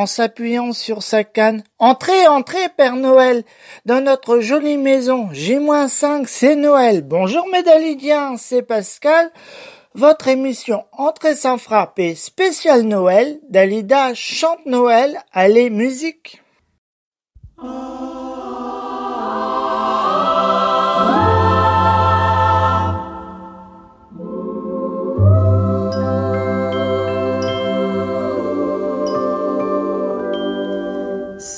en s'appuyant sur sa canne Entrez, entrez, Père Noël, dans notre jolie maison. J-5, c'est Noël. Bonjour mes Dalidiens, c'est Pascal. Votre émission Entrée sans frappe et spécial Noël. Dalida chante Noël. Allez, musique.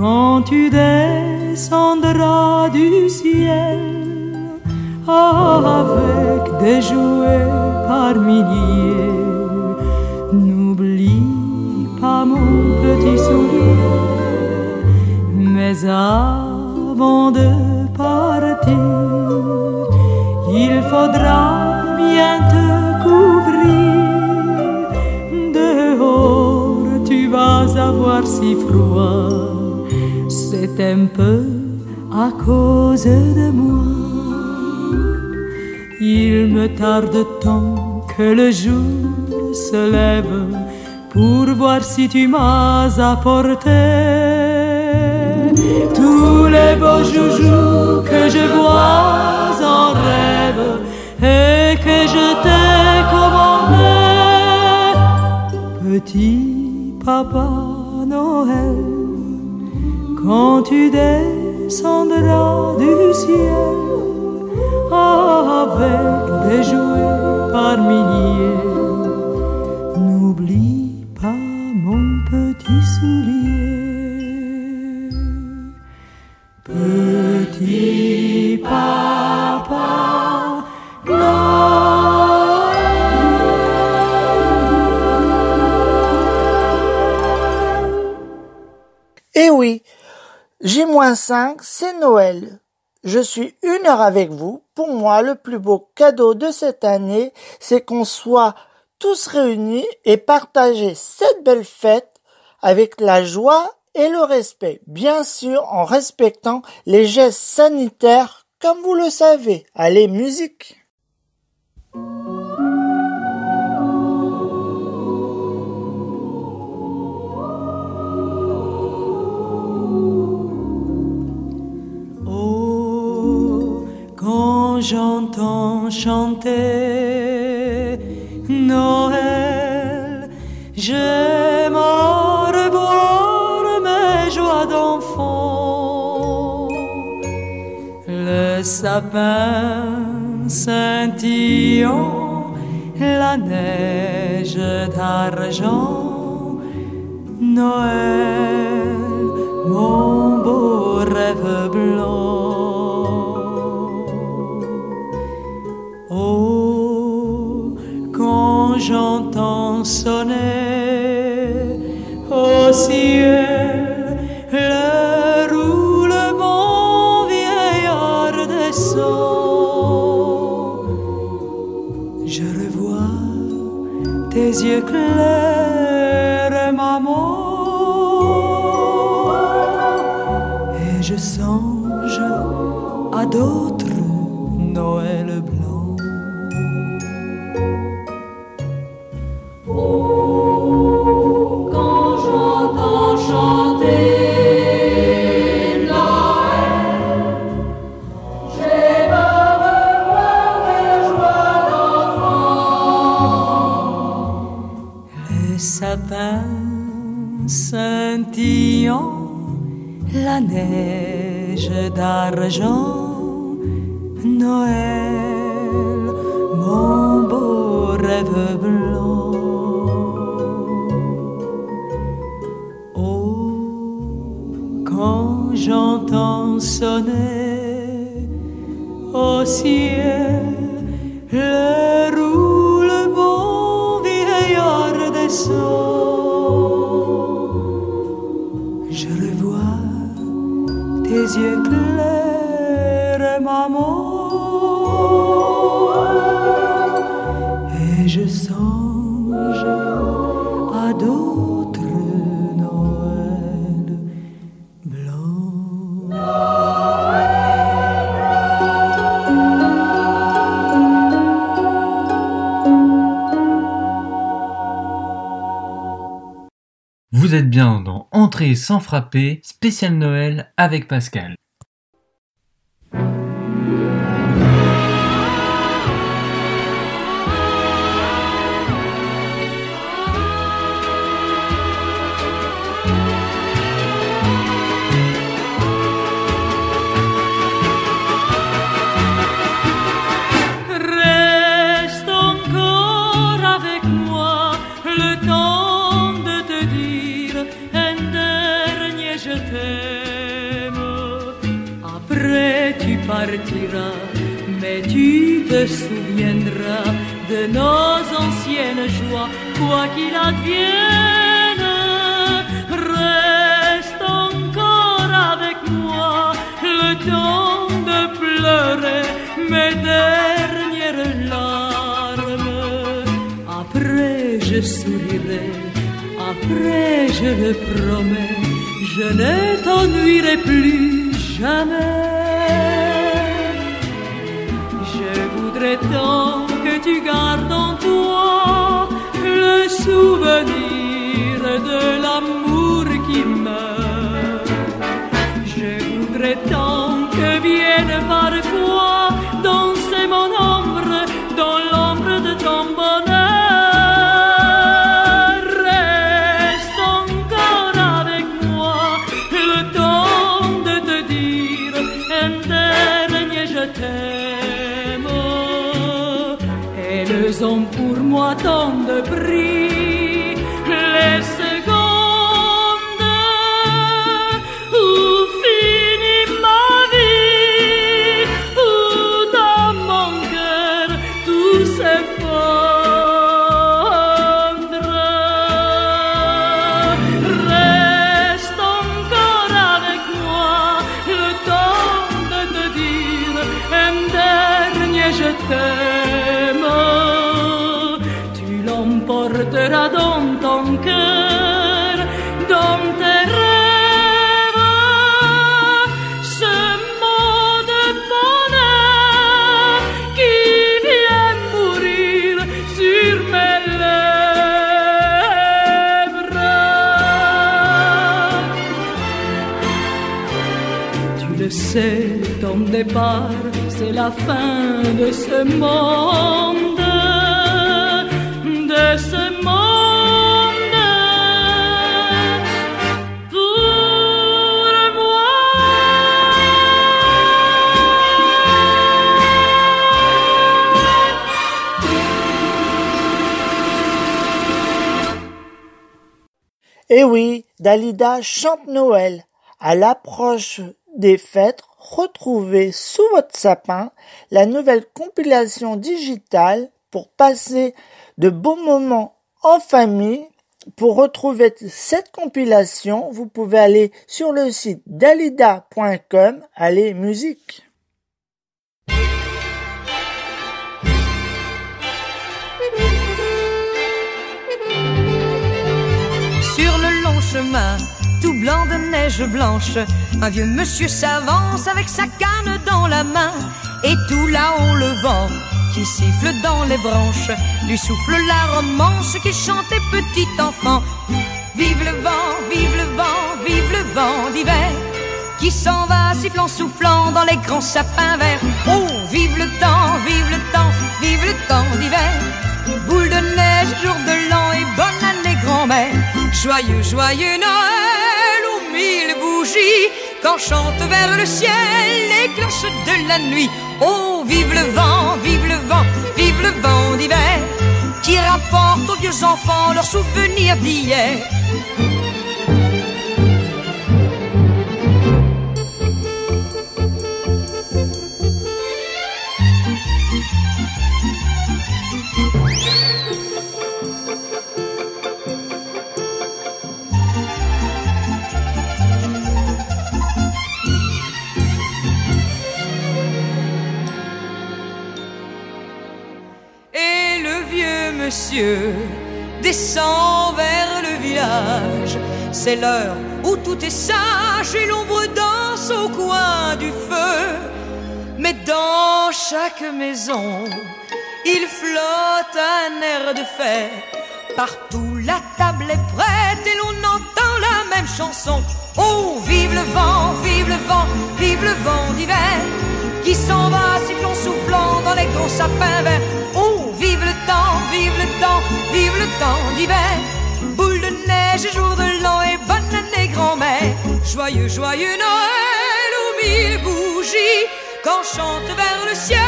quand tu descendras du ciel avec des jouets par milliers, n'oublie pas mon petit soulier, mais avant de partir, il faudra bien te couvrir dehors tu vas avoir si froid. C'est un peu à cause de moi. Il me tarde tant que le jour se lève pour voir si tu m'as apporté tous les beaux joujoux que je vois en rêve et que je t'ai commandé petit papa Noël, quand tu descendras du ciel avec des jouets par milliers, n'oublie pas mon petit soulier. Petit papa Eh oui, J-5, c'est Noël. je suis une heure avec vous. Pour moi, le plus beau cadeau de cette année, c'est qu'on soit tous réunis et partager cette belle fête avec la joie et le respect. Bien sûr, en respectant les gestes sanitaires, comme vous le savez. Allez, musique! J'entends chanter Noël, j'aime revoir mes joies d'enfant. Le sapin scintillant, la neige d'argent, Noël, mon beau rêve blanc. J'entends sonner au ciel le roulement vieillard des sons, je revois tes yeux clairs, sans frapper, spécial Noël avec Pascal. De nos anciennes joies, quoi qu'il advienne. Reste encore avec moi le temps de pleurer mes dernières larmes. Après je sourirai, après je le promets, je ne t'ennuierai plus jamais. Je voudrais tant tu gardes en toi le souvenir de c'est la fin de ce monde, de ce monde. Pour moi. Eh oui, Dalida chante Noël. À l'approche des fêtes, retrouvez sous votre sapin la nouvelle compilation digitale pour passer de beaux moments en famille. Pour retrouver cette compilation, vous pouvez aller sur le site dalida.com, allez musique. Sur le long chemin, tout blanc de neige blanche, un vieux monsieur s'avance avec sa canne dans la main. Et tout là-haut le vent qui siffle dans les branches lui souffle la romance qu'il chantait petit enfant. Vive le vent, vive le vent, vive le vent d'hiver qui s'en va sifflant, soufflant dans les grands sapins verts. Oh, vive le temps, vive le temps, vive le temps d'hiver. Boule de neige, jour de l'an et bonne année grand-mère. Joyeux, joyeux Noël bougies quand vers le ciel les cloches de la nuit. Oh, vive le vent, vive le vent, vive le vent d'hiver qui rapporte aux vieux enfants leurs souvenirs d'hier. Descend vers le village. C'est l'heure où tout est sage et l'ombre danse au coin du feu. Mais dans chaque maison, il flotte un air de fête. Partout la table est prête et l'on entend la même chanson. Oh, vive le vent, vive le vent, vive le vent d'hiver qui s'en va sifflant, soufflant dans les gros sapins verts. Vive le temps, vive le temps, vive le temps d'hiver. Boule de neige et jour de l'an et bonne année grand-mère. Joyeux, joyeux Noël aux mille bougies quand chantent vers le ciel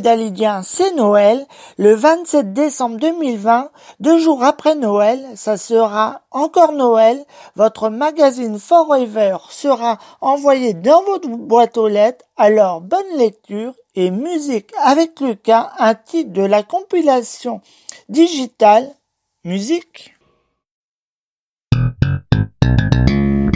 Dalidiens, c'est Noël. Le 27 décembre 2020, deux jours après Noël, ça sera encore Noël. Votre magazine Forever sera envoyé dans votre boîte aux lettres. Alors, bonne lecture et musique avec Lucas, un titre de la compilation digitale Musique.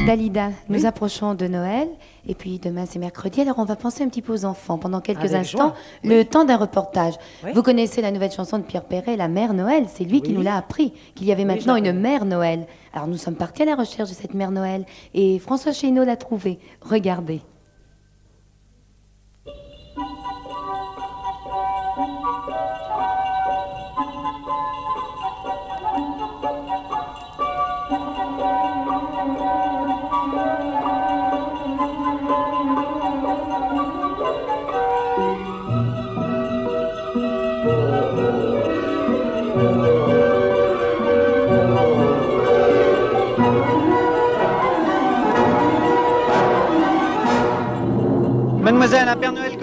Dalida, nous approchons de Noël et puis demain c'est mercredi, alors on va penser un petit peu aux enfants pendant quelques Avec instants, le temps d'un reportage. Oui. Vous connaissez la nouvelle chanson de Pierre Perret, La Mère Noël, c'est lui qui nous l'a appris, qu'il y avait maintenant une Mère Noël. Alors nous sommes partis à la recherche de cette Mère Noël et François Chénaud l'a trouvée. Regardez.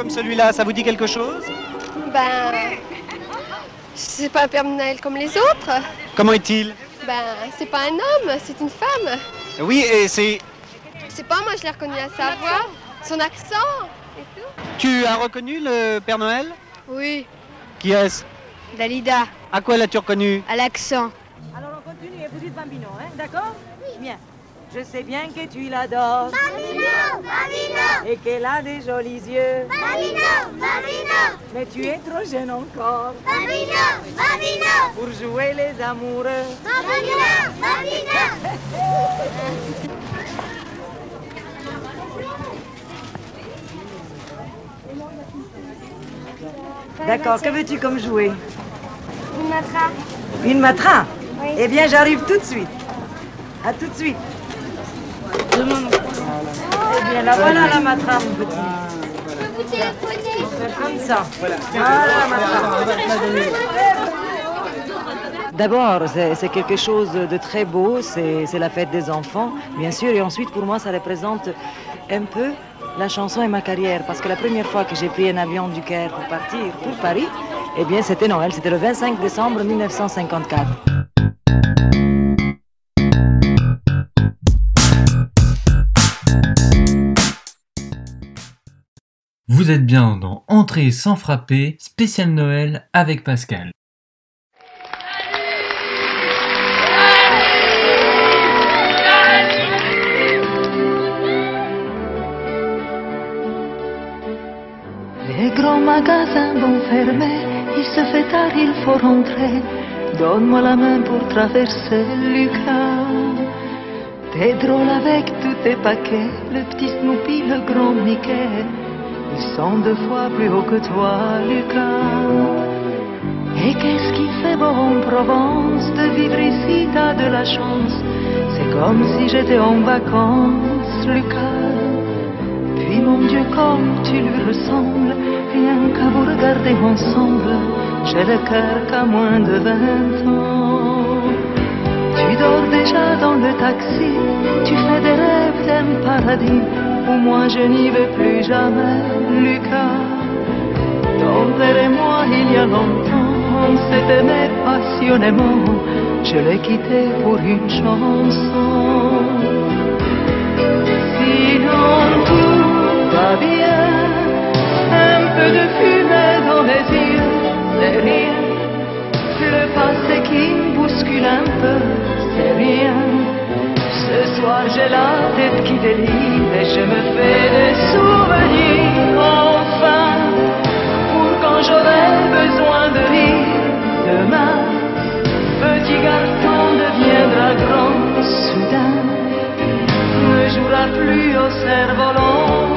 Comme celui-là, ça vous dit quelque chose? Ben, c'est pas un Père Noël comme les autres. Comment est-il? Ben, c'est pas un homme, c'est une femme. Oui, et c'est... Je sais pas, moi je l'ai reconnu à sa voix, son accent et tout. Tu as reconnu le Père Noël? Oui, Qui est-ce? Dalida, À quoi l'as-tu reconnu? À l'accent. Alors on continue et vous dites Bambino, hein D'accord? Bien. Je sais bien que tu l'adores. Et qu'elle a des jolis yeux. Mais tu es trop jeune encore. Pour jouer les amoureux. D'accord, que veux-tu comme jouer Une matra. Une matra? Eh bien, j'arrive tout de suite. À tout de suite. Eh bien, la voilà la matra, mon petit. Faire comme ça. Voilà la matra. D'abord, c'est quelque chose de très beau, c'est c'est la fête des enfants, bien sûr, et ensuite pour moi ça représente un peu la chanson et ma carrière, parce que la première fois que j'ai pris un avion du Caire pour partir pour Paris, eh bien c'était Noël, c'était le 25 décembre 1954. Vous êtes bien dans Entrée sans frapper, spécial Noël avec Pascal. Les grands magasins vont fermer, il se fait tard, il faut rentrer. Donne-moi la main pour traverser Lucas. T'es drôle avec tous tes paquets, le petit Snoopy, le grand Mickey. Sont deux fois plus hauts que toi, Lucas. Et qu'est-ce qui fait beau en Provence de vivre ici, t'as de la chance. C'est comme si j'étais en vacances, Lucas. Puis mon Dieu, comme tu lui ressembles, rien qu'à vous regarder ensemble, j'ai le cœur qu'à moins de vingt ans. Tu dors déjà dans le taxi, tu fais des rêves d'un paradis, où moi je n'y vais plus jamais, Lucas. Ton père et moi, il y a longtemps, on s'est aimé passionnément, je l'ai quitté pour une chanson. Sinon tout va bien, un peu de fumée dans les yeux, c'est rien. Le passé qui bouscule un peu, c'est rien. Ce soir j'ai la tête qui délire et je me fais des souvenirs, enfin, pour quand j'aurai besoin de rire demain. Petit garçon deviendra grand soudain ne jouera plus au cerf-volant.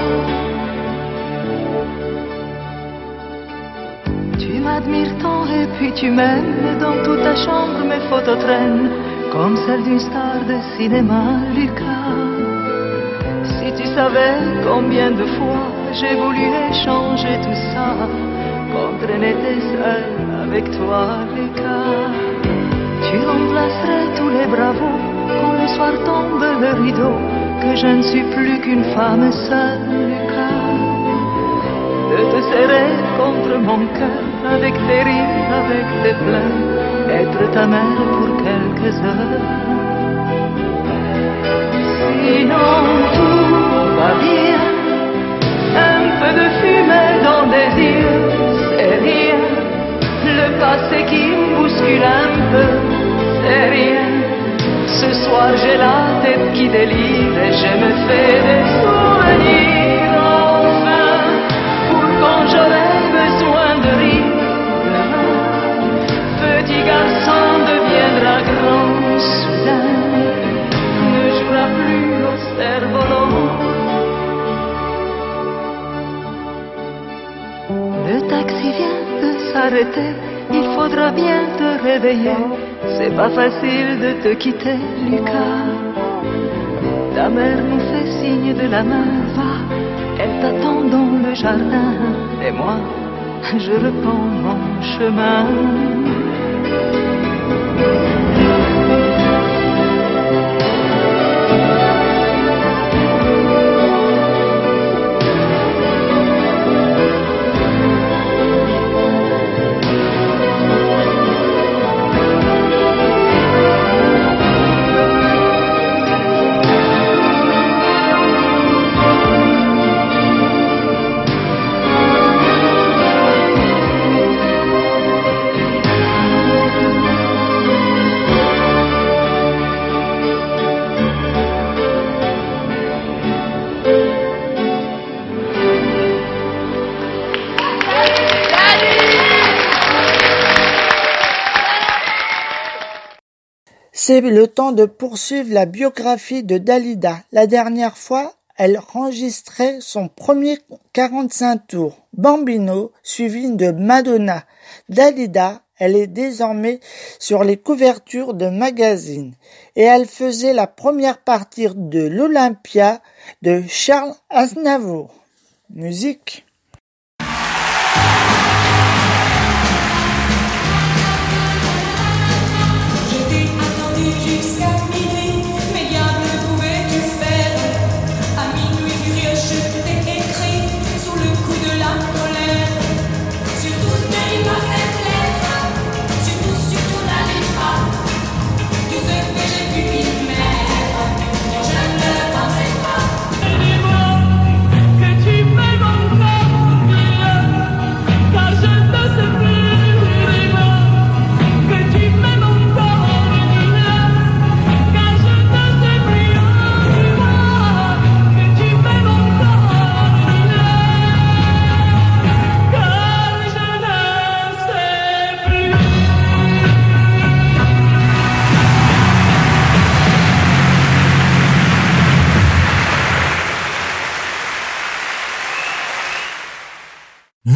Tu m'admires tant et puis tu m'aimes. Dans toute ta chambre, mes photos traînent comme celle d'une star de cinéma, Lucas. Si tu savais combien de fois j'ai voulu échanger tout ça contre un été seul avec toi, Lucas. Tu remplacerais tous les bravos quand le soir tombe le rideau, que je ne suis plus qu'une femme seule, Lucas. De te serrer contre mon cœur, avec tes rires, avec tes pleurs, être ta mère pour quelques heures. Sinon tout va bien, un peu de fumée dans les yeux, c'est rien. Le passé qui me bouscule un peu, c'est rien. Ce soir j'ai la tête qui délire et je me fais des souvenirs il faudra bien te réveiller. C'est pas facile de te quitter, Lucas. Ta mère nous fait signe de la main, va, elle t'attend dans le jardin. Et moi, je reprends mon chemin. C'est le temps de poursuivre la biographie de Dalida. La dernière fois, elle enregistrait son premier 45 tours, Bambino, suivi de Madonna. Dalida, elle est désormais sur les couvertures de magazines et elle faisait la première partie de l'Olympia de Charles Aznavour. Musique.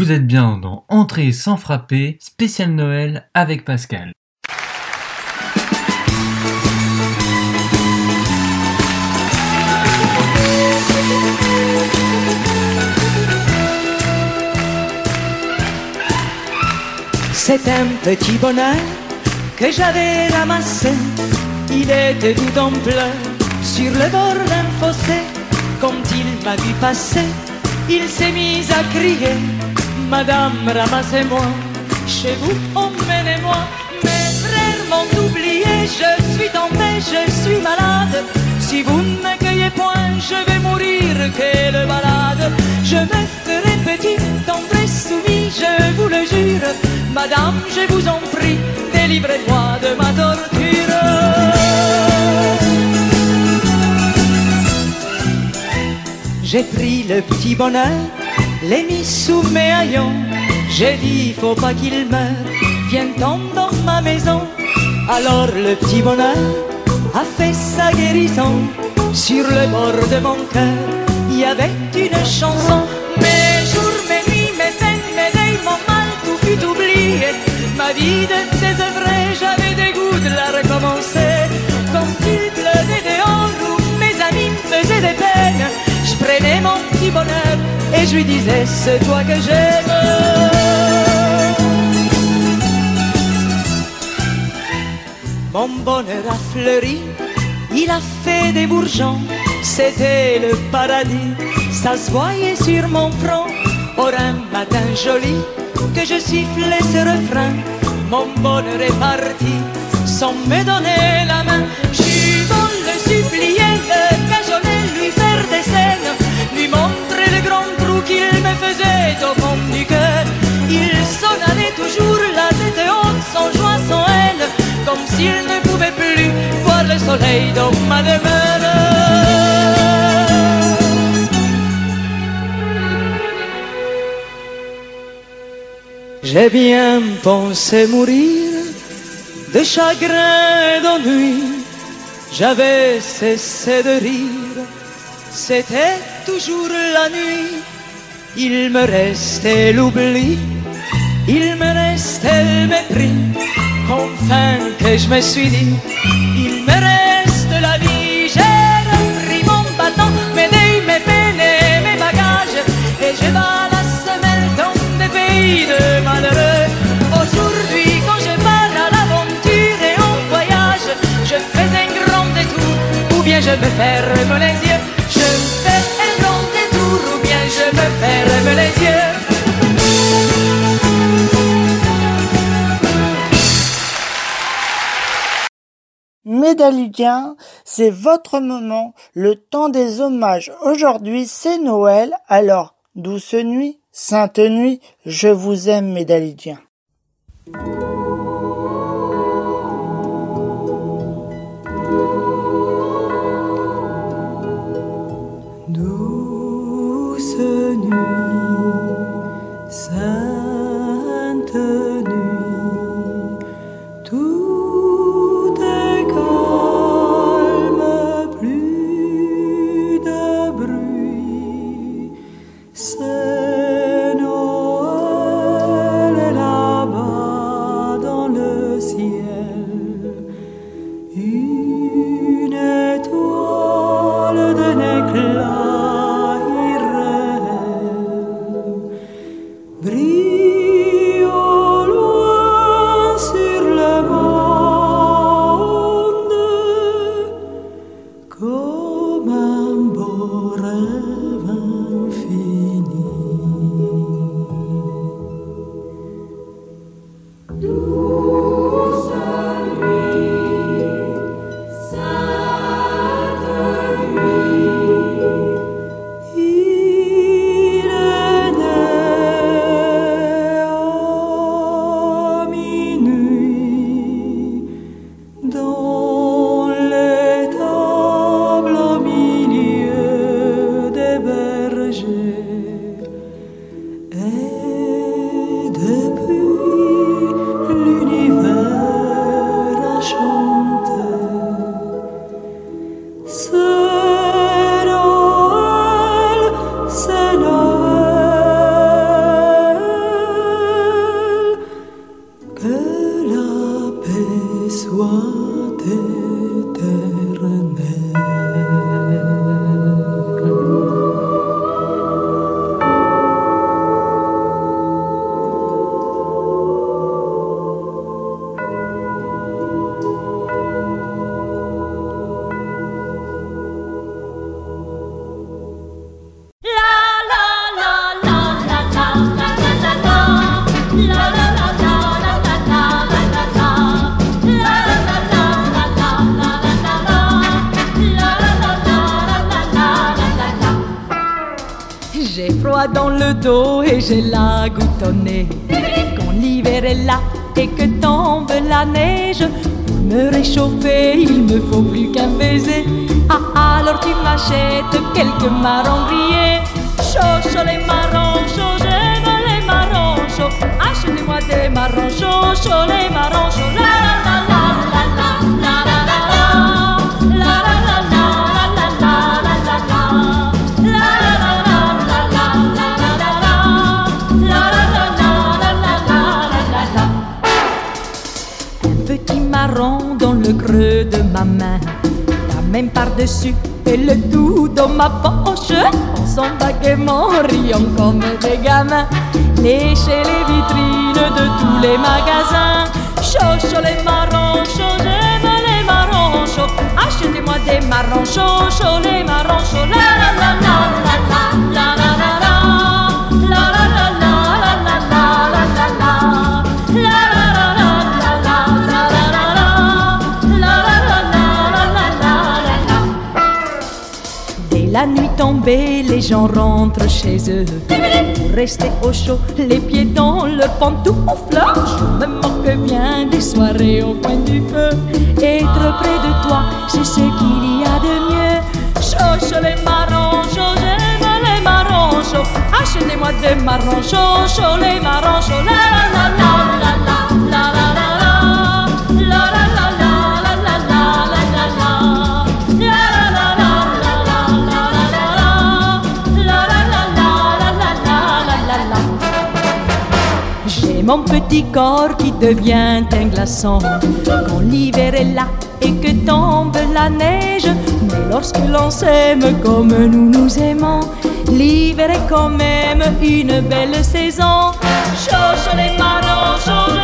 Vous êtes bien dans Entrée sans frapper, spécial Noël avec Pascal. C'est un petit bonheur que j'avais ramassé. Il était tout en pleurs sur le bord d'un fossé. Quand il m'a vu passer, il s'est mis à crier Madame, ramassez-moi, chez vous, emmenez-moi. Mes frères m'ont oublié, je suis tombé, je suis malade. Si vous ne m'accueillez point, je vais mourir, quelle balade. Je me ferai petit, tendre soumis, je vous le jure. Madame, je vous en prie, délivrez-moi de ma torture. J'ai pris le petit bonheur, l'ai mis sous mes haillons. J'ai dit, faut pas qu'il meure, viens-t'en dans ma maison. Alors le petit bonheur a fait sa guérison. Sur le bord de mon cœur, il y avait une chanson. Mes jours, mes nuits, mes peines, mes deuils, mon mal, tout fut oublié. Ma vie de désœuvrée, j'avais des goûts de la recommencer. Prenais mon petit bonheur et je lui disais c'est toi que j'aime. Mon bonheur a fleuri, il a fait des bourgeons, c'était le paradis, ça se voyait sur mon front. Or un matin joli, que je sifflais ce refrain, mon bonheur est parti, sans me donner la main. Scènes, lui montrer le grand trou qu'il me faisait au fond du cœur. Il s'en allait toujours la tête haute, sans joie, sans haine, comme s'il ne pouvait plus voir le soleil dans ma demeure. J'ai bien pensé mourir de chagrin d'ennui. J'avais cessé de rire, c'était toujours la nuit. Il me restait l'oubli, il me restait le mépris. Enfin que je me suis dit, il me reste la vie. J'ai repris mon bâton, mes deuils, mes peines mes bagages, et je bats la semelle dans des pays de malheureux. Aujourd'hui, quand je pars à l'aventure et en voyage, je fais un grand détour, ou bien je me ferme les Médaillien, c'est votre moment, le temps des hommages. Aujourd'hui, c'est Noël, alors, douce nuit, sainte nuit, je vous aime, Médaillien. les magasins. Chaud, chaud les marrons chauds, j'aime les marrons chauds. Achetez-moi des marrons chauds, chaud les marrons chauds. La la la la. La nuit tombée, les gens rentrent chez eux. Pour rester au chaud, les pieds dans le pantouflage. Je me manque bien des soirées au coin du feu. Être près de toi, c'est ce qu'il y a de mieux. Choche les marrons, j'aime les marrons, achetez-moi des marrons, chauds, les marrons, la la la la la. mon petit corps qui devient un glaçon. Quand l'hiver est là et que tombe la neige, mais lorsque l'on s'aime comme nous nous aimons, l'hiver est quand même une belle saison. Chauffe les marrons, chauffe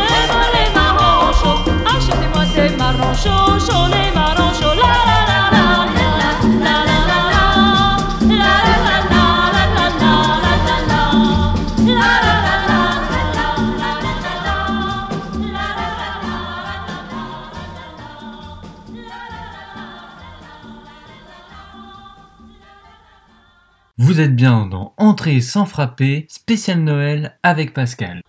les marrons, chauffe, achetez-moi des marrons, chauffe les marrons, chauffe la la. Vous êtes bien dans Entrée sans frapper, spécial Noël avec Pascal.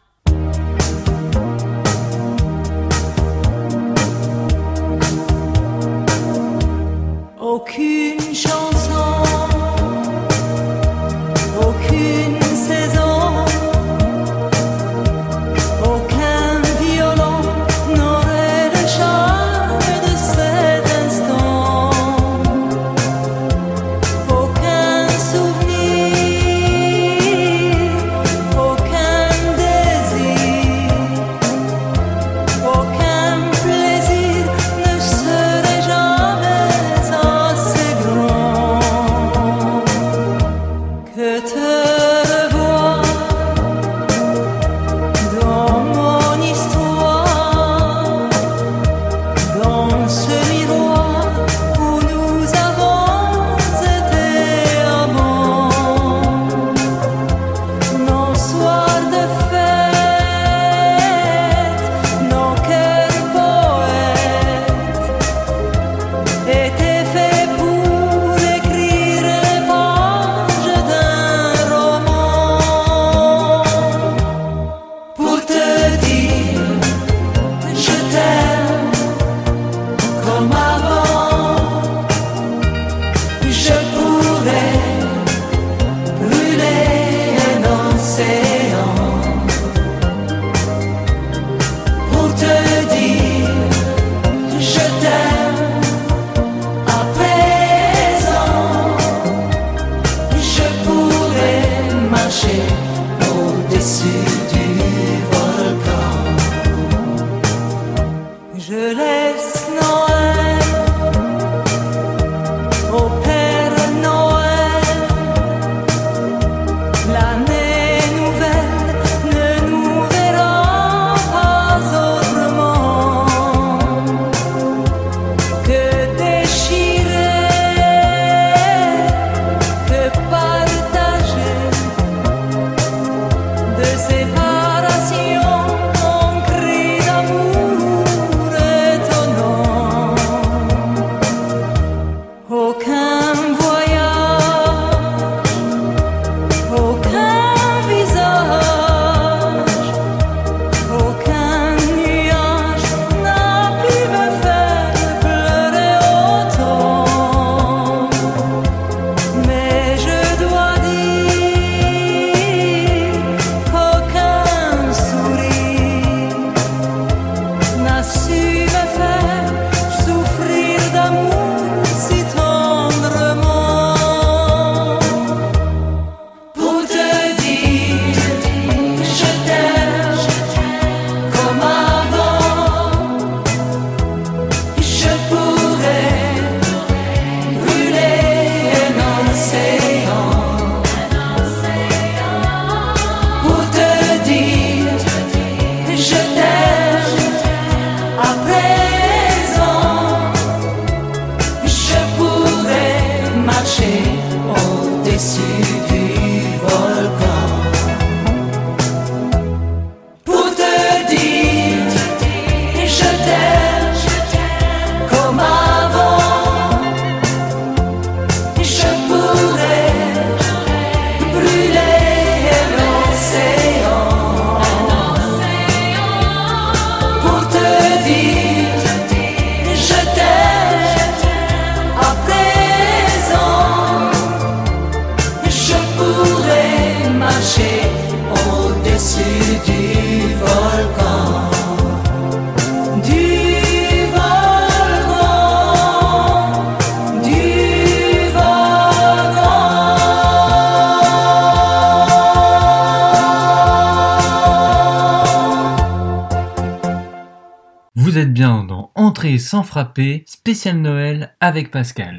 Sans frapper, spécial Noël avec Pascal.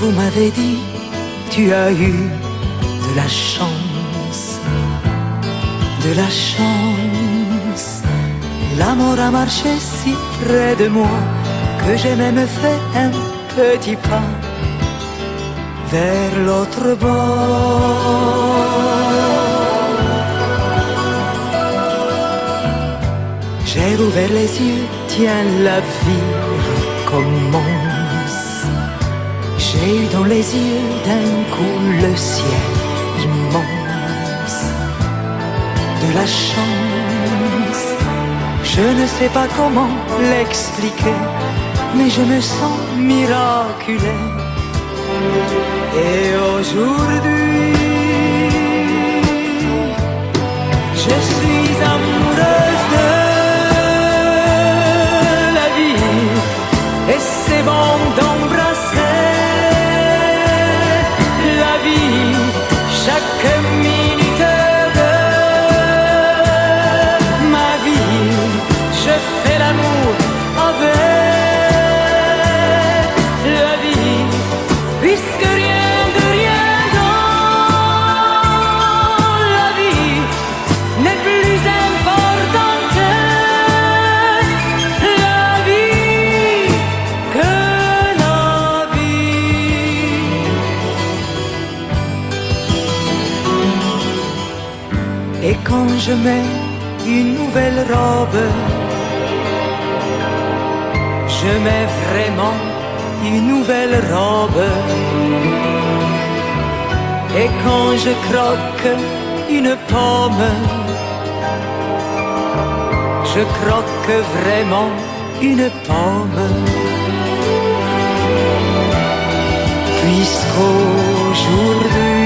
Vous m'avez dit, tu as eu de la chance, de la chance. L'amour a marché si près de moi que j'ai même fait un petit pas vers l'autre bord. J'ai ouvert les yeux, tiens, la vie recommence. J'ai eu dans les yeux d'un coup le ciel immense. De la chance, je ne sais pas comment l'expliquer, mais je me sens miraculé. Et aujourd'hui, je suis amoureuse de chaque je mets une nouvelle robe, je mets vraiment une nouvelle robe. Et quand je croque une pomme, je croque vraiment une pomme. Puisqu'aujourd'hui,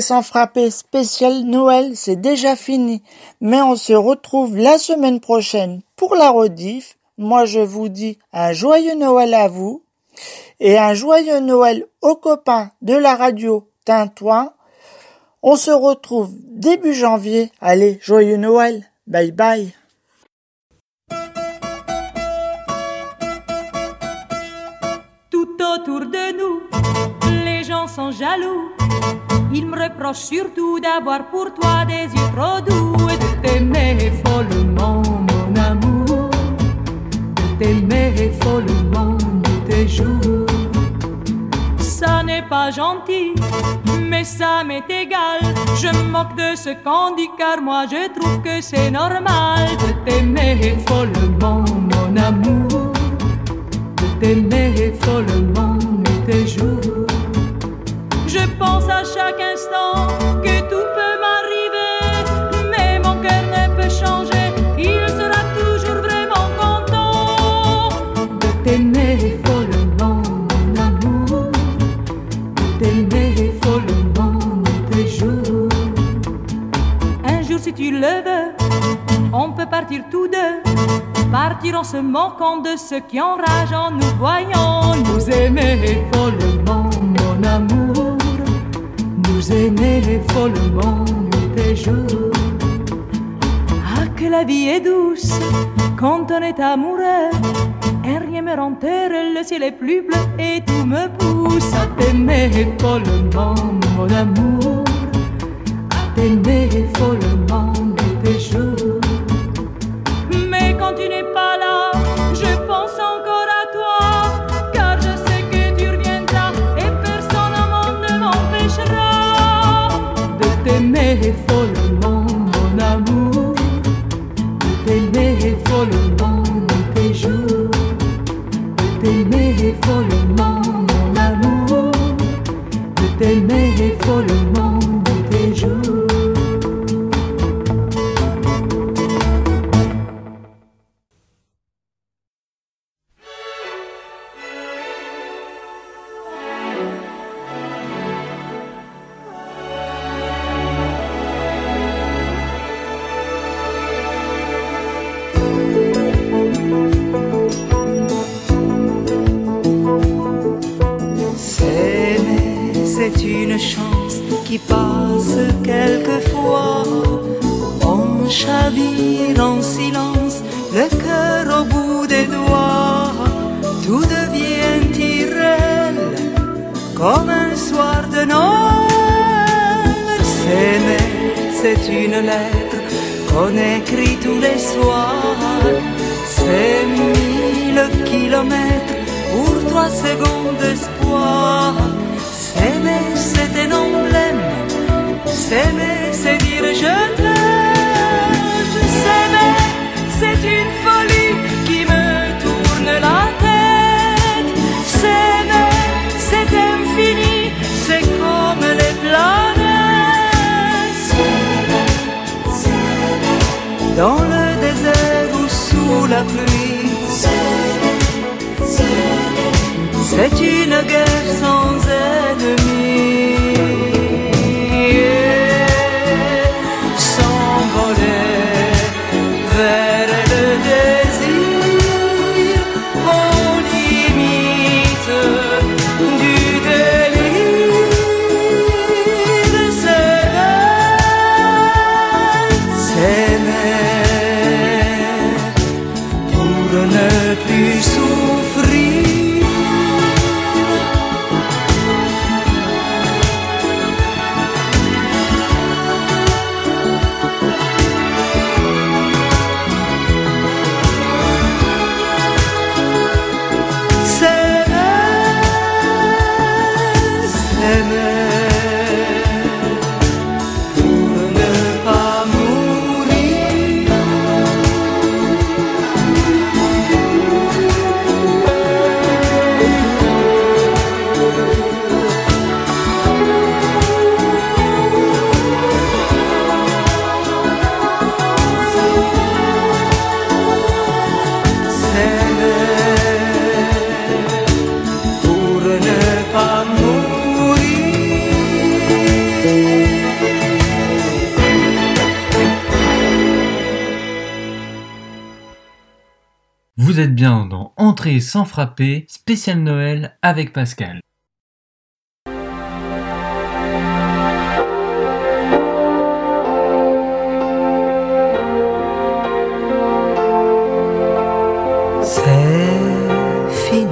Sans frapper spécial Noël, c'est déjà fini. Mais on se retrouve la semaine prochaine pour la rediff. Moi, je vous dis un joyeux Noël à vous et un joyeux Noël aux copains de la radio Tintouin. On se retrouve début janvier. Allez, joyeux Noël. Bye bye. Tout autour de nous, les gens sont jaloux. Ils me reprochent surtout d'avoir pour toi des yeux trop doux et de t'aimer follement, mon amour. De t'aimer follement de tes jours. Ça n'est pas gentil, mais ça m'est égal. Je me moque de ce qu'on dit car moi je trouve que c'est normal de t'aimer follement, mon amour. De t'aimer follement de tes jours. Pense à chaque instant que tout peut m'arriver, mais mon cœur ne peut changer. Il sera toujours vraiment content de t'aimer follement, mon amour. De t'aimer follement tes jours. Un jour, si tu le veux, on peut partir tous deux. Partir en se moquant de ceux qui enragent en nous voyant nous aimer follement, mon amour aimer follement tes jours. Ah, que la vie est douce quand on est amoureux. Et rien me rend le ciel est plus bleu et tout me pousse à t'aimer follement, mon amour. À t'aimer follement tes jours. Mais quand tu n'es de t'aimer C'est une sans frapper, spécial Noël avec Pascal. C'est fini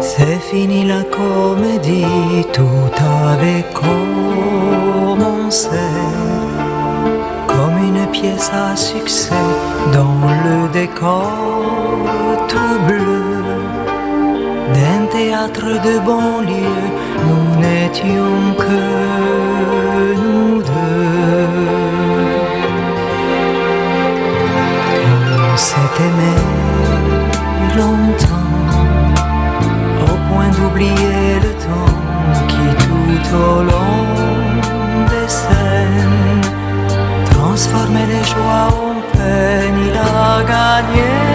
C'est fini la comédie, tout avait commencé comme une pièce à succès dans le décor tout bleu d'un théâtre de banlieue. Nous n'étions que nous deux. On s'est aimé longtemps au point d'oublier le temps qui tout au long des scènes transformait les joies en peine. Il a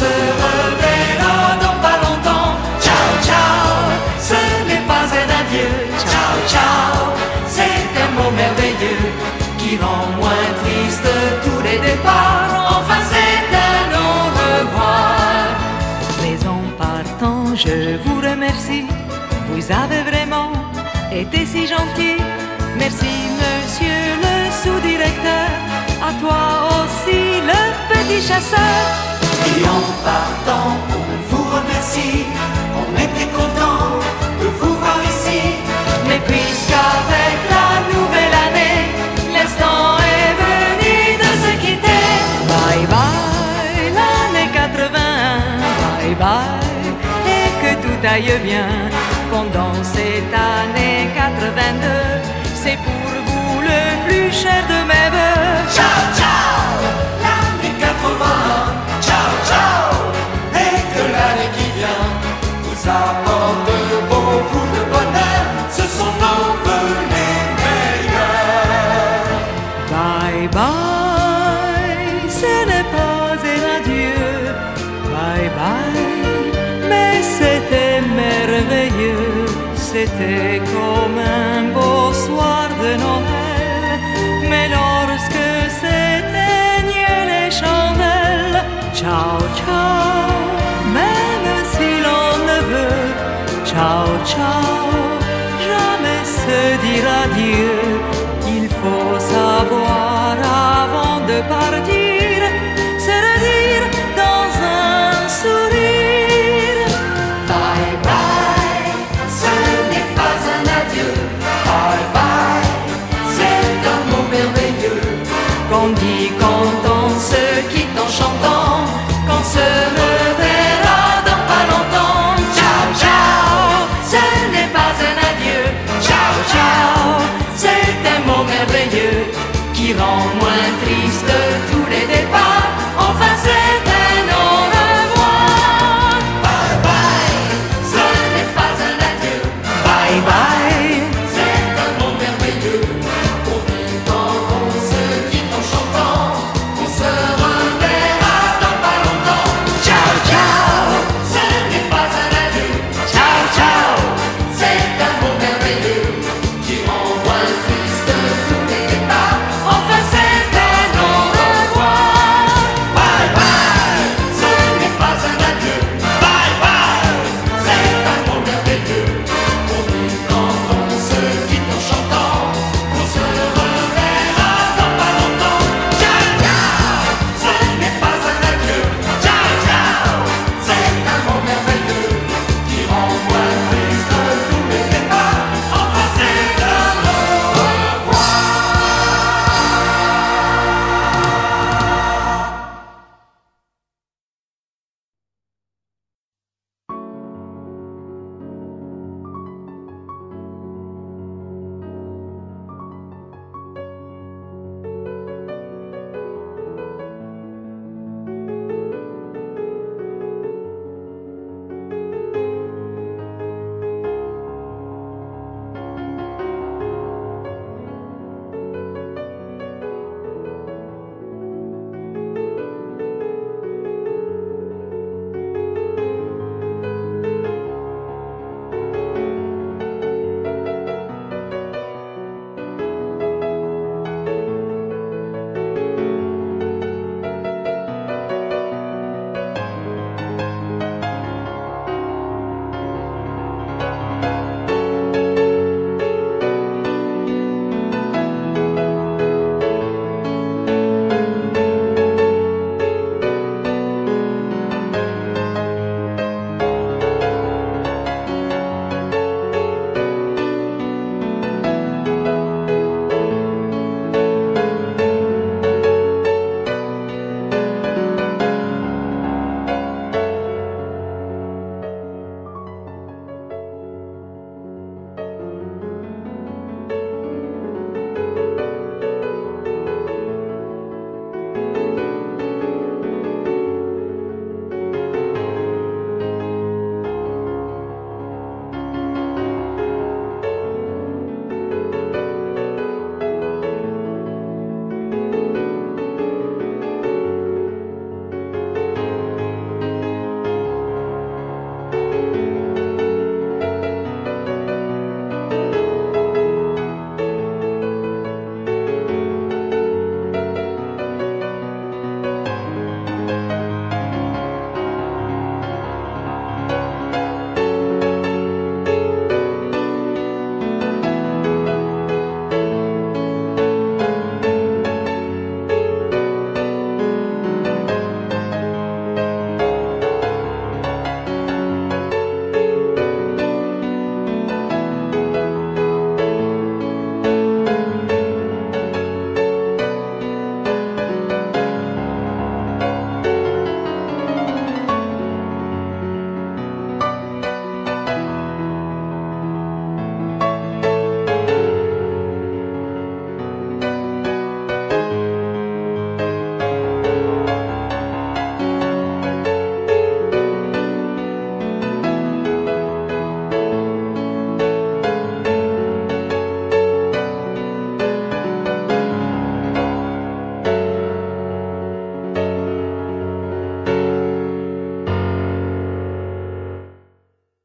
se reverra dans pas longtemps. Ciao, ciao, ce n'est pas un adieu. Ciao, ciao, c'est un mot merveilleux qui rend moins triste tous les départs. Enfin, c'est un au revoir. Mais en partant, je vous remercie. Vous avez vraiment été si gentil. Merci, monsieur le sous-directeur. À toi aussi, le petit chasseur. Et en partant, on vous remercie. On était content de vous voir ici. Mais puisqu'avec la nouvelle année, l'instant est venu de se quitter. Bye bye, l'année 81. Bye bye, et que tout aille bien pendant cette année 82. C'est pour vous le plus cher de mes voeux. Ciao, ciao, l'année 80. C'était merveilleux. C'était comme un beau